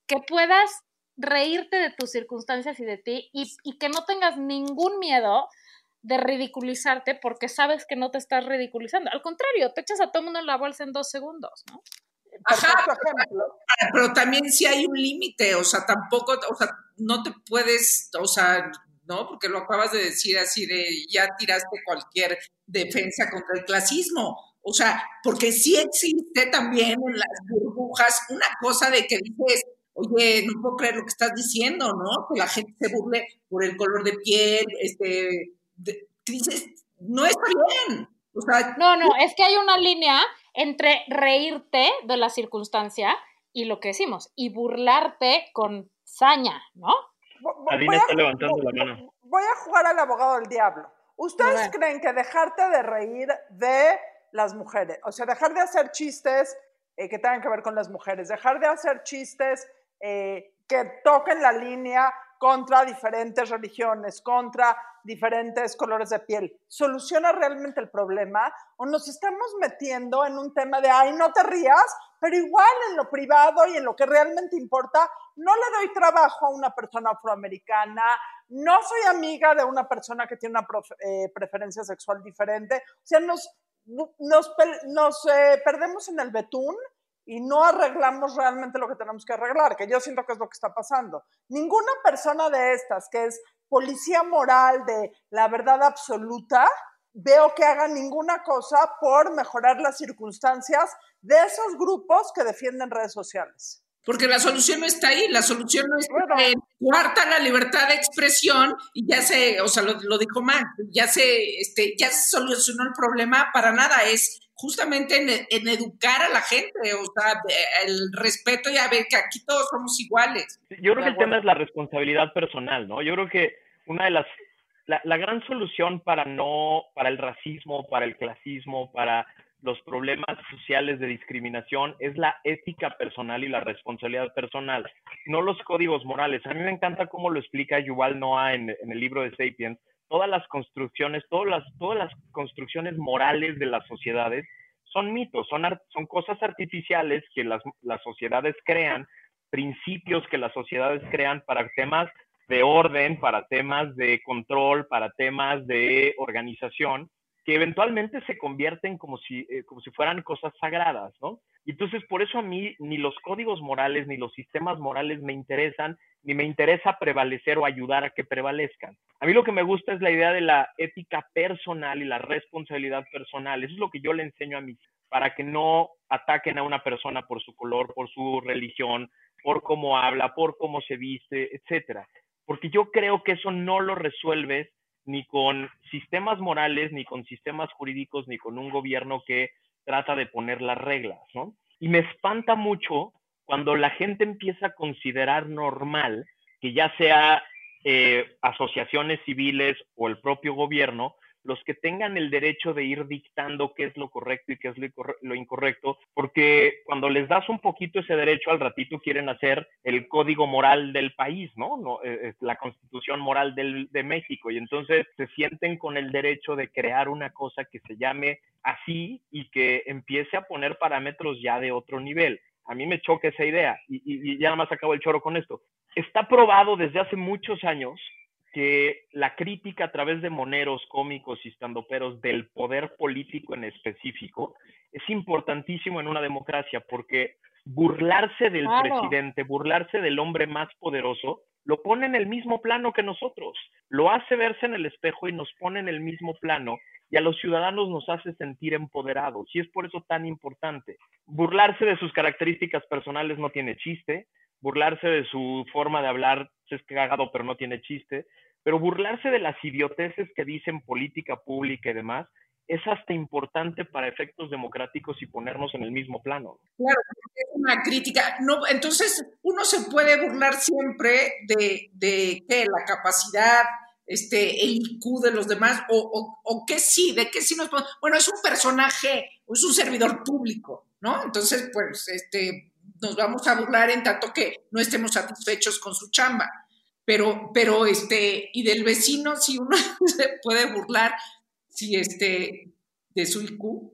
que puedas reírte de tus circunstancias y de ti y, y que no tengas ningún miedo de ridiculizarte porque sabes que no te estás ridiculizando. Al contrario, te echas a todo mundo en la bolsa en dos segundos, ¿no? Ajá, ejemplo. pero también sí hay un límite, o sea, tampoco, o sea, no te puedes, o sea, ¿no? Porque lo acabas de decir así de, ya tiraste cualquier defensa contra el clasismo, o sea, porque sí existe también en las burbujas una cosa de que dices, oye, no puedo creer lo que estás diciendo, ¿no? Que la gente se burle por el color de piel, este, de- dices, no está bien, o sea, No, no, es que hay una línea entre reírte de la circunstancia y lo que decimos, y burlarte con saña, ¿no? Adina voy a- está levantando la mano. Voy a jugar al abogado del diablo. ¿Ustedes creen que dejarte de reír de las mujeres, o sea, dejar de hacer chistes eh, que tengan que ver con las mujeres, dejar de hacer chistes eh, que toquen la línea contra diferentes religiones, contra diferentes colores de piel, ¿soluciona realmente el problema? ¿O nos estamos metiendo en un tema de, ay, no te rías, pero igual en lo privado y en lo que realmente importa, no le doy trabajo a una persona afroamericana, no soy amiga de una persona que tiene una eh, preferencia sexual diferente. O sea, nos, nos, nos, eh, perdemos en el betún y no arreglamos realmente lo que tenemos que arreglar, que yo siento que es lo que está pasando. Ninguna persona de estas que es policía moral de la verdad absoluta, veo que haga ninguna cosa por mejorar las circunstancias de esos grupos que defienden redes sociales. Porque la solución no está ahí, la solución no está Bueno. en cuarta la libertad de expresión y ya se, o sea, lo, lo dijo Mac, ya se, este, ya se solucionó el problema para nada, es justamente en, en educar a la gente, o sea, el respeto y a ver que aquí todos somos iguales. Yo creo que el tema es la responsabilidad personal, ¿no? Yo creo que una de las la, la, gran solución para no, para el racismo, para el clasismo, para los problemas sociales de discriminación es la ética personal y la responsabilidad personal, no los códigos morales. A mí me encanta cómo lo explica Yuval Noah en, en el libro de Sapiens. Todas las construcciones, todas las, todas las construcciones morales de las sociedades son mitos, son, son cosas artificiales que las, las sociedades crean, principios que las sociedades crean para temas de orden, para temas de control, para temas de organización, que eventualmente se convierten como si, eh, como si fueran cosas sagradas, ¿no? Entonces por eso a mí ni los códigos morales ni los sistemas morales me interesan, ni me interesa prevalecer o ayudar a que prevalezcan. A mí lo que me gusta es la idea de la ética personal y la responsabilidad personal. Eso es lo que yo le enseño a mí, para que no ataquen a una persona por su color, por su religión, por cómo habla, por cómo se viste, etcétera. Porque yo creo que eso no lo resuelves ni con sistemas morales, ni con sistemas jurídicos, ni con un gobierno que trata de poner las reglas, ¿no? Y me espanta mucho cuando la gente empieza a considerar normal que ya sea eh, asociaciones civiles o el propio gobierno los que tengan el derecho de ir dictando qué es lo correcto y qué es lo, incorrecto, porque cuando les das un poquito ese derecho, al ratito quieren hacer el código moral del país, ¿no? no eh, la constitución moral del, de México, y entonces se sienten con el derecho de crear una cosa que se llame así y que empiece a poner parámetros ya de otro nivel. A mí me choca esa idea y, y, y ya nada más acabo el choro con esto. Está probado desde hace muchos años que la crítica a través de moneros, cómicos y estandoperos del poder político en específico es importantísimo en una democracia porque burlarse del presidente, burlarse del hombre más poderoso, lo pone en el mismo plano que nosotros, lo hace verse en el espejo y nos pone en el mismo plano y a los ciudadanos nos hace sentir empoderados y es por eso tan importante. Burlarse de sus características personales no tiene chiste, burlarse de su forma de hablar es cagado pero no tiene chiste, pero burlarse de las idioteces que dicen política pública y demás es hasta importante para efectos democráticos y ponernos en el mismo plano. Claro, es una crítica. No, entonces, uno se puede burlar siempre de, de ¿qué? la capacidad, este, el IQ de los demás, o, o, o qué sí, de qué sí nos Bueno, es un personaje, es un servidor público, ¿no? Entonces, pues, este, nos vamos a burlar en tanto que no estemos satisfechos con su chamba pero, pero este, y del vecino, si uno se puede burlar, si este, de su IQ.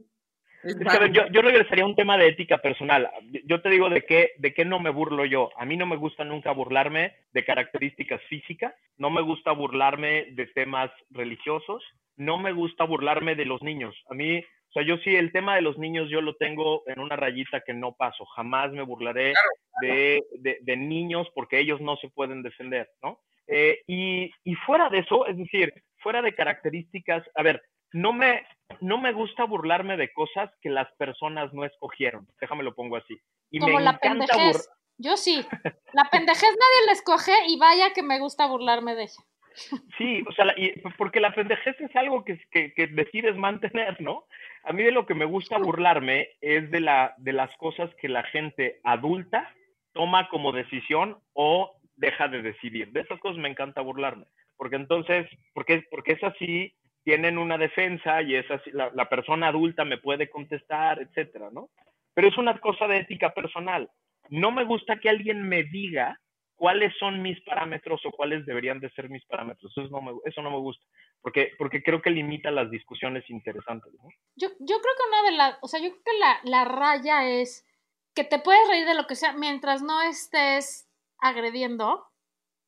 Yo, yo, regresaría a un tema de ética personal. Yo te digo de qué, de qué no me burlo yo. A mí no me gusta nunca burlarme de características físicas, no me gusta burlarme de temas religiosos, no me gusta burlarme de los niños. A mí o sea, yo sí, el tema de los niños yo lo tengo en una rayita que no paso. Jamás me burlaré De, de, niños porque ellos no se pueden defender, ¿no? Eh, y, y, fuera de eso, es decir, fuera de características, a ver, no me, no me gusta burlarme de cosas que las personas no escogieron. Déjame lo pongo así. Y Como me la pendejez. Yo sí. La pendejez nadie la escoge y vaya que me gusta burlarme de ella. Sí, o sea, y, porque la pendejez es algo que, que, que, decides mantener, ¿no? A mí de lo que me gusta burlarme es de, la, de las cosas que la gente adulta toma como decisión o deja de decidir. De esas cosas me encanta burlarme, porque entonces, porque, porque es así, tienen una defensa y es así, la, la persona adulta me puede contestar, etcétera, ¿no? Pero es una cosa de ética personal. No me gusta que alguien me diga cuáles son mis parámetros o cuáles deberían de ser mis parámetros. Eso no me, eso no me gusta, porque, porque creo que limita las discusiones interesantes. Yo, yo creo que una de las, o sea, yo creo que la, la raya es que te puedes reír de lo que sea mientras no estés agrediendo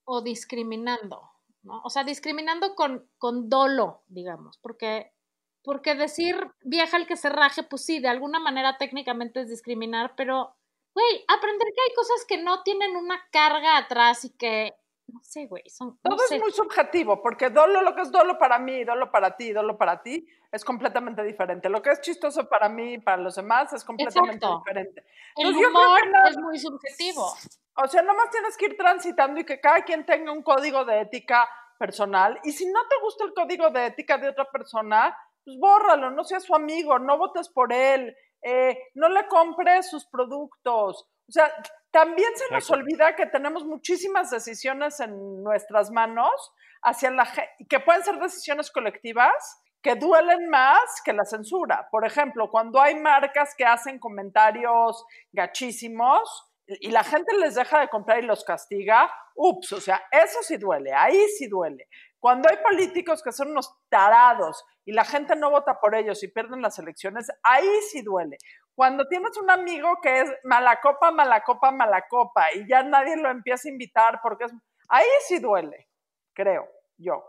o discriminando, O sea, discriminando con, con dolo, digamos, porque, porque decir vieja el que se raje, pues sí, de alguna manera técnicamente es discriminar, pero güey, aprender que hay cosas que no tienen una carga atrás y que, no sé, güey, son... Todo sé. es muy subjetivo, porque dolo, lo que es dolo para mí, dolo para ti, dolo para ti, es completamente diferente. Lo que es chistoso para mí y para los demás es completamente Exacto. diferente. El Entonces, humor nada- es muy subjetivo. O sea, nomás tienes que ir transitando y que cada quien tenga un código de ética personal. Y si no te gusta el código de ética de otra persona, pues bórralo, no seas su amigo, no votes por él, eh, no le compres sus productos. O sea, también se nos olvida que tenemos muchísimas decisiones en nuestras manos hacia la que pueden ser decisiones colectivas que duelen más que la censura. Por ejemplo, cuando hay marcas que hacen comentarios gachísimos y la gente les deja de comprar y los castiga, ups, o sea, eso sí duele, ahí sí duele. Cuando hay políticos que son unos tarados y la gente no vota por ellos y pierden las elecciones, ahí sí duele. Cuando tienes un amigo que es mala copa, mala copa, mala copa y ya nadie lo empieza a invitar porque es... Ahí sí duele, creo yo.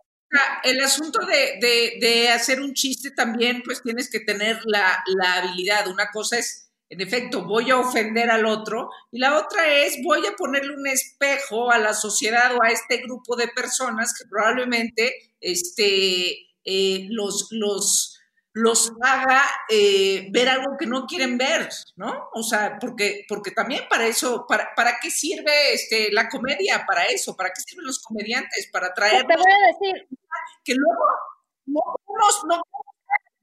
El asunto de, hacer un chiste también, pues tienes que tener la, la habilidad. Una cosa es en efecto, voy a ofender al otro, y la otra es, voy a ponerle un espejo a la sociedad o a este grupo de personas que probablemente este, eh, los, los, los haga eh, ver algo que no quieren ver, ¿no? O sea, porque, porque también para eso, para, ¿para qué sirve este, la comedia? Para eso, ¿para qué sirven los comediantes? Para traer... Te voy a decir. Que luego no, no,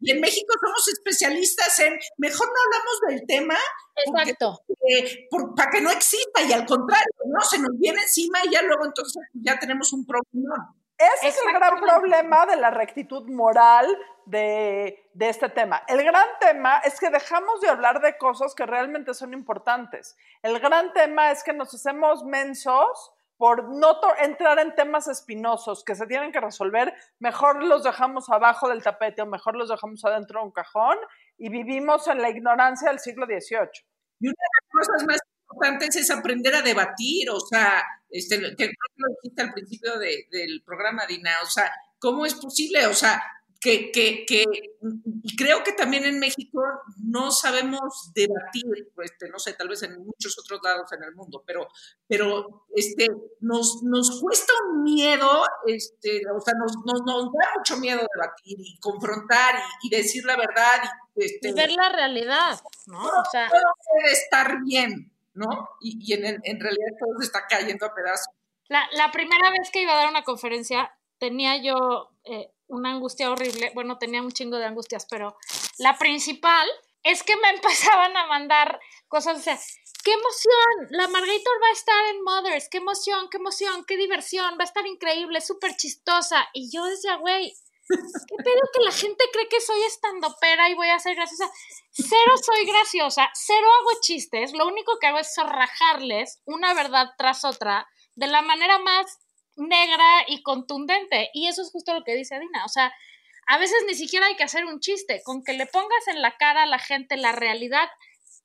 y en México somos especialistas en, mejor no hablamos del tema. Exacto. Eh, para que no exista y al contrario, ¿no? Se nos viene encima y ya luego entonces ya tenemos un problema. Ese es el gran problema de la rectitud moral de, de, este tema. El gran tema es que dejamos de hablar de cosas que realmente son importantes. El gran tema es que nos hacemos mensos por no entrar en temas espinosos que se tienen que resolver, mejor los dejamos abajo del tapete o mejor los dejamos adentro de un cajón y vivimos en la ignorancia del siglo XVIII. Y una de las cosas más importantes es aprender a debatir, o sea, este, que lo dijiste al principio del programa, Dina, o sea, ¿cómo es posible? O sea, que, que, que, y creo que también en México no sabemos debatir, pues, este, no sé, tal vez en muchos otros lados en el mundo, pero, pero este, nos, nos cuesta un miedo, este, o sea, nos, nos, nos da mucho miedo debatir y confrontar y, decir la verdad. Y, este, ver la realidad, ¿no? o sea, puede estar bien, ¿no? Y, y en, en, realidad todo se está cayendo a pedazos. La, primera vez que iba a dar una conferencia, tenía yo... Eh, una angustia horrible, bueno, tenía un chingo de angustias, pero la principal es que me empezaban a mandar cosas, o sea, qué emoción, la Margator va a estar en Mothers, qué emoción, qué emoción, qué diversión, va a estar increíble, súper chistosa. Y yo decía, güey, ¿qué pedo que la gente cree que soy estandopera y voy a ser graciosa? Cero soy graciosa, cero hago chistes, lo único que hago es zorrajarles una verdad tras otra de la manera más negra y contundente. Y eso es justo lo que dice Adina. O sea, a veces ni siquiera hay que hacer un chiste. Con que le pongas en la cara a la gente la realidad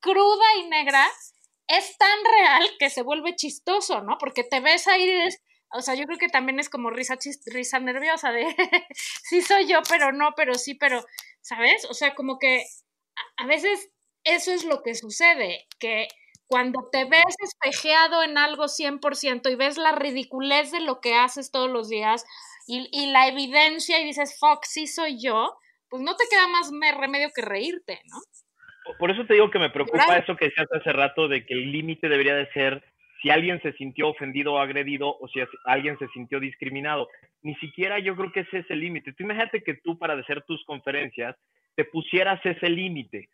cruda y negra, es tan real que se vuelve chistoso, ¿no? Porque te ves ahí y dices, o sea, yo creo que también es como risa, risa nerviosa de, sí soy yo, pero no, pero sí, pero, ¿sabes? O sea, como que a veces eso es lo que sucede, que cuando te ves espejeado en algo 100% y ves la ridiculez de lo que haces todos los días y, la evidencia y dices, fuck, sí soy yo, pues no te queda más remedio que reírte, ¿no? Por eso te digo que me preocupa eso que decías hace rato de que el límite debería de ser si alguien se sintió ofendido o agredido o si alguien se sintió discriminado. Ni siquiera yo creo que ese es el límite. Tú imagínate que tú para hacer tus conferencias te pusieras ese límite.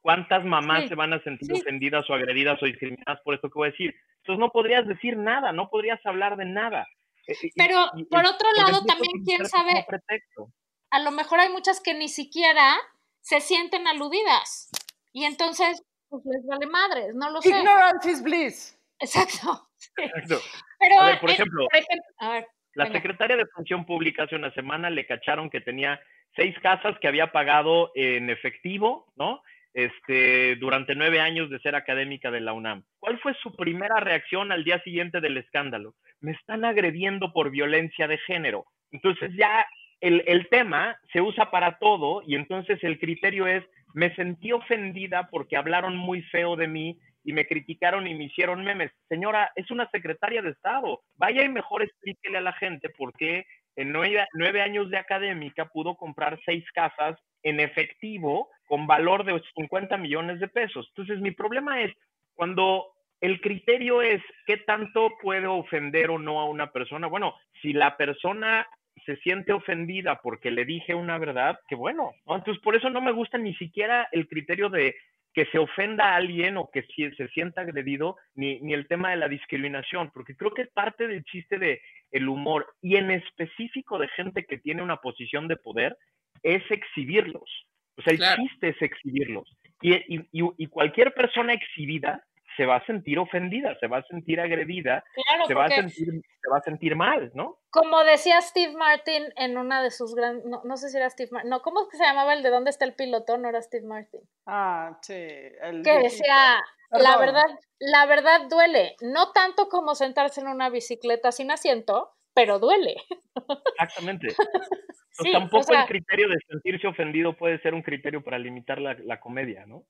¿Cuántas mamás se van a sentir ofendidas o agredidas o discriminadas por esto que voy a decir? Entonces no podrías decir nada, no podrías hablar de nada. Eh, Pero por otro lado, también, quién sabe, a lo mejor hay muchas que ni siquiera se sienten aludidas. Y entonces, pues les vale madres, no lo sé. Ignorance is bliss. Exacto. Exacto. Pero, a ver, por ejemplo, la secretaria de Función Pública hace una semana le cacharon que tenía seis casas que había pagado en efectivo, ¿no? este, durante nueve años de ser académica de la UNAM. ¿Cuál fue su primera reacción al día siguiente del escándalo? Me están agrediendo por violencia de género. Entonces ya el, el tema se usa para todo y entonces el criterio es, me sentí ofendida porque hablaron muy feo de mí y me criticaron y me hicieron memes. Señora, es una secretaria de Estado. Vaya y mejor explíquele a la gente por qué en nueve, años de académica pudo comprar seis casas en efectivo con valor de 50 millones de pesos. Entonces, mi problema es cuando el criterio es qué tanto puede ofender o no a una persona. Bueno, si la persona se siente ofendida porque le dije una verdad, que bueno, entonces por eso no me gusta ni siquiera el criterio de que se ofenda a alguien o que se sienta agredido, ni, ni el tema de la discriminación, porque creo que es parte del chiste de el humor y en específico de gente que tiene una posición de poder es exhibirlos. O sea, el chiste es exhibirlos. Y, y, y, cualquier persona exhibida se va a sentir ofendida, se va a sentir agredida, se, va a sentir, se va a sentir mal, ¿no? Como decía Steve Martin en una de sus grandes, no, sé si era Steve Martin, no, ¿cómo es que se llamaba el de dónde está el piloto? No era Steve Martin. Ah, sí. El que decía, la verdad, la verdad duele, no tanto como sentarse en una bicicleta sin asiento, pero duele. Exactamente. tampoco el criterio de sentirse ofendido puede ser un criterio para limitar la, la comedia, ¿no?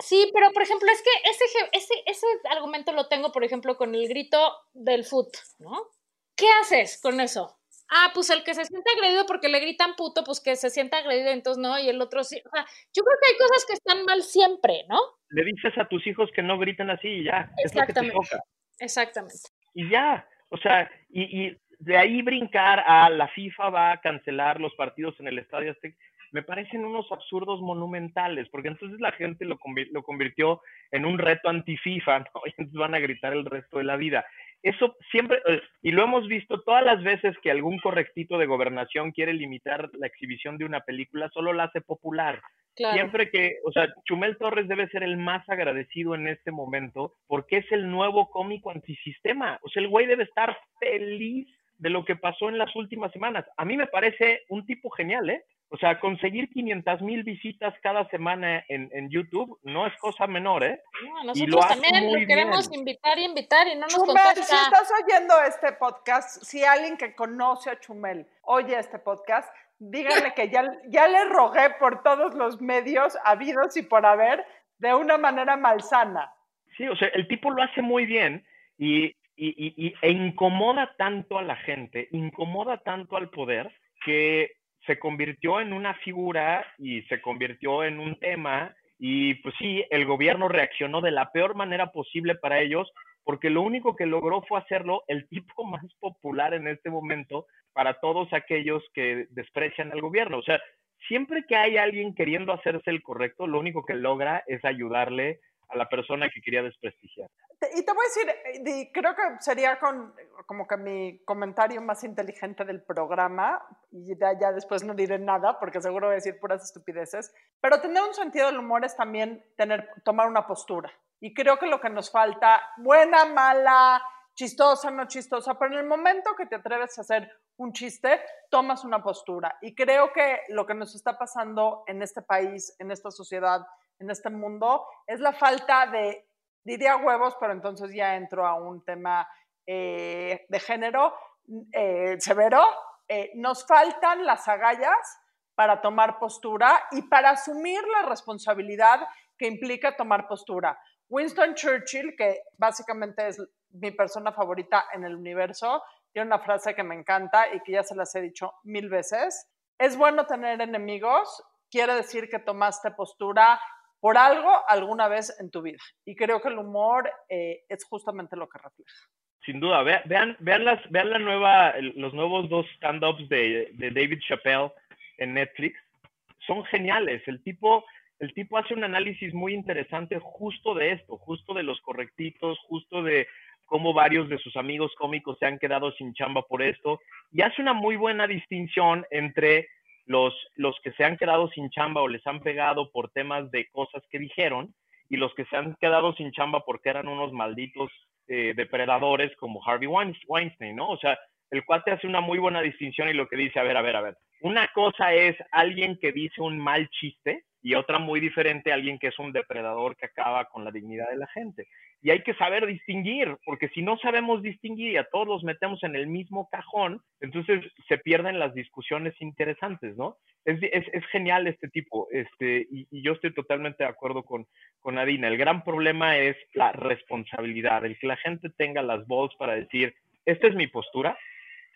Sí, pero por ejemplo, es que ese, ese, ese argumento lo tengo, por ejemplo, con el grito del foot, ¿no? ¿Qué haces con eso? Ah, pues el que se siente agredido porque le gritan puto, pues que se sienta agredido, entonces no, y el otro sí. O sea, yo creo que hay cosas que están mal siempre, ¿no? Le dices a tus hijos que no griten así y ya. Exactamente. Es Exactamente. Y ya, o sea, y, y de ahí brincar a la FIFA va a cancelar los partidos en el Estadio Azteca me parecen unos absurdos monumentales, porque entonces la gente lo, lo convirtió en un reto anti-FIFA, ¿no? Y entonces van a gritar el resto de la vida. Eso siempre, eh, y lo hemos visto todas las veces que algún correctito de gobernación quiere limitar la exhibición de una película, solo la hace popular. Siempre que, o sea, Chumel Torres debe ser el más agradecido en este momento porque es el nuevo cómico antisistema. O sea, el güey debe estar feliz de lo que pasó en las últimas semanas. A mí me parece un tipo genial, ¿eh? O sea, conseguir 500 mil visitas cada semana en, en, YouTube no es cosa menor, ¿eh? No, nosotros también lo queremos invitar y invitar y no nos Chumel, si estás oyendo este podcast, si alguien que conoce a Chumel oye este podcast, díganle que ya, ya le rogué por todos los medios habidos y por haber de una manera malsana. Sí, o sea, el tipo lo hace muy bien y, y, y, e incomoda tanto a la gente, incomoda tanto al poder que se convirtió en una figura y se convirtió en un tema y pues sí, el gobierno reaccionó de la peor manera posible para ellos porque lo único que logró fue hacerlo el tipo más popular en este momento para todos aquellos que desprecian al gobierno. O sea, siempre que hay alguien queriendo hacerse el correcto, lo único que logra es ayudarle a la persona que quería desprestigiar. Y te voy a decir, eh, creo que sería con, como que mi comentario más inteligente del programa, y ya, después no diré nada porque seguro voy a decir puras estupideces, pero tener un sentido del humor es también tener, tomar una postura. Y creo que lo que nos falta, buena, mala, chistosa, no chistosa, pero en el momento que te atreves a hacer un chiste, tomas una postura. Y creo que lo que nos está pasando en este país, en esta sociedad, en este mundo, es la falta de, diría huevos, pero entonces ya entro a un tema eh, de género eh, severo. Eh, nos faltan las agallas para tomar postura y para asumir la responsabilidad que implica tomar postura. Winston Churchill, que básicamente es mi persona favorita en el universo, tiene una frase que me encanta y que ya se las he dicho mil veces. Es bueno tener enemigos, quiere decir que tomaste postura por algo alguna vez en tu vida. Y creo que el humor eh, es justamente lo que refleja. Sin duda, vean, vean, las, vean la nueva, los nuevos dos stand-ups de, David Chappelle en Netflix. Son geniales. El tipo, el tipo hace un análisis muy interesante justo de esto, justo de los correctitos, justo de cómo varios de sus amigos cómicos se han quedado sin chamba por esto. Y hace una muy buena distinción entre los, los que se han quedado sin chamba o les han pegado por temas de cosas que dijeron y los que se han quedado sin chamba porque eran unos malditos eh, depredadores como Harvey Weinstein, ¿no? O sea, el cuate hace una muy buena distinción y lo que dice, a ver, a ver, a ver, una cosa es alguien que dice un mal chiste y otra muy diferente, alguien que es un depredador que acaba con la dignidad de la gente. Y hay que saber distinguir, porque si no sabemos distinguir y a todos los metemos en el mismo cajón, entonces se pierden las discusiones interesantes, ¿no? Es, es, genial este tipo, este, y, yo estoy totalmente de acuerdo con, con Adina. El gran problema es la responsabilidad, el que la gente tenga las voz para decir, esta es mi postura,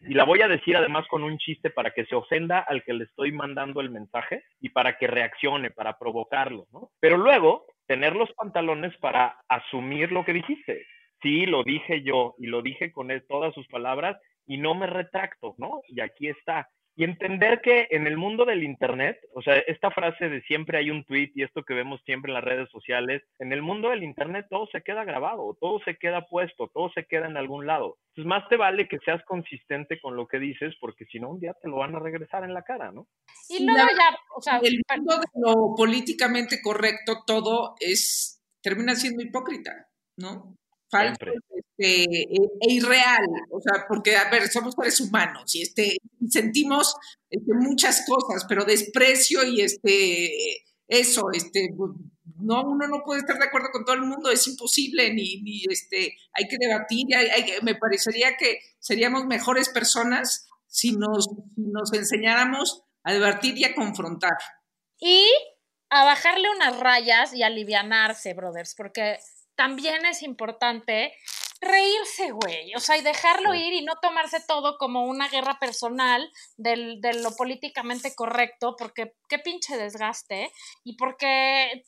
y la voy a decir además con un chiste para que se ofenda al que le estoy mandando el mensaje y para que reaccione, para provocarlo, ¿no? Pero luego, tener los pantalones para asumir lo que dijiste. Sí, lo dije yo y lo dije con todas sus palabras y no me retracto, ¿no? Y aquí está. Y entender que en el mundo del Internet, o sea, esta frase de siempre hay un tweet y esto que vemos siempre en las redes sociales, en el mundo del Internet todo se queda grabado, todo se queda puesto, todo se queda en algún lado. Entonces, más te vale que seas consistente con lo que dices, porque si no, un día te lo van a regresar en la cara, ¿no? Y luego ya, o sea, el mundo de lo políticamente correcto, todo es, termina siendo hipócrita, ¿no? Falso este, e, e, irreal, o sea, porque, a ver, somos seres humanos y este, sentimos este, muchas cosas, pero desprecio y este, eso, este, no, uno no puede estar de acuerdo con todo el mundo, es imposible, ni, ni este, hay que debatir, me parecería que seríamos mejores personas si nos, si nos enseñáramos a debatir y a confrontar. Y a bajarle unas rayas y alivianarse, brothers, porque también es importante reírse, güey. O sea, y dejarlo ir y no tomarse todo como una guerra personal del, de lo políticamente correcto, porque qué pinche desgaste y porque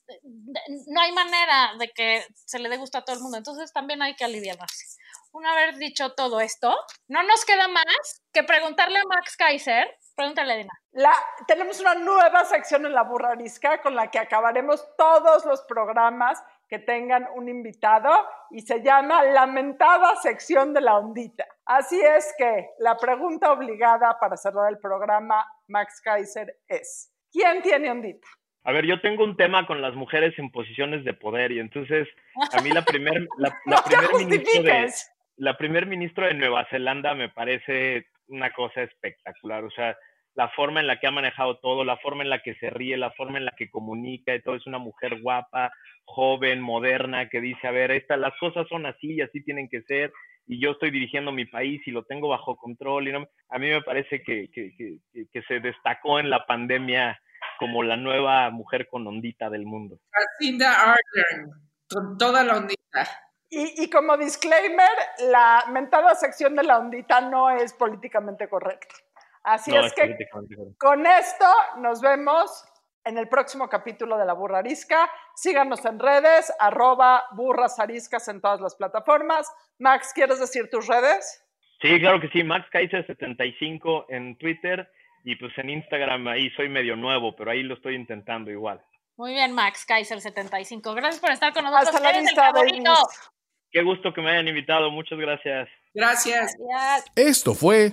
no hay manera de que se le dé gusto a todo el mundo. Entonces también hay que aliviarse. Una vez dicho todo esto, no nos queda más que preguntarle a Max Kaiser. Pregúntale, Dina. La, tenemos una nueva sección en la burrarisca con la que acabaremos todos los programas que tengan un invitado y se llama Lamentada sección de la ondita. Así es que la pregunta obligada para cerrar el programa, Max Kaiser, es, ¿quién tiene ondita? A ver, yo tengo un tema con las mujeres en posiciones de poder y entonces a mí la primer, la, primer ministro de, la primer ministro de Nueva Zelanda me parece una cosa espectacular. O sea, la forma en la que ha manejado todo, la forma en la que se ríe, la forma en la que comunica y todo. Es una mujer guapa, joven, moderna, que dice, a ver, esta, las cosas son así y así tienen que ser y yo estoy dirigiendo mi país y lo tengo bajo control. Y no, a mí me parece que, que, que, que, se destacó en la pandemia como la nueva mujer con ondita del mundo. Jacinda Ardern, con toda la ondita. Y, y, como disclaimer, la mentada sección de la ondita no es políticamente correcta. Así es, que con esto nos vemos en el próximo capítulo de La Burra Arisca. Síganos en redes, arroba burras ariscas en todas las plataformas. Max, ¿quieres decir tus redes? Sí, claro que sí, Max Kaiser75 en Twitter y pues en Instagram ahí soy medio nuevo, pero ahí lo estoy intentando igual. Muy bien, Max Kaiser75. Gracias por estar con nosotros. Hasta la vista, Qué gusto que me hayan invitado. Muchas gracias. Gracias. Esto fue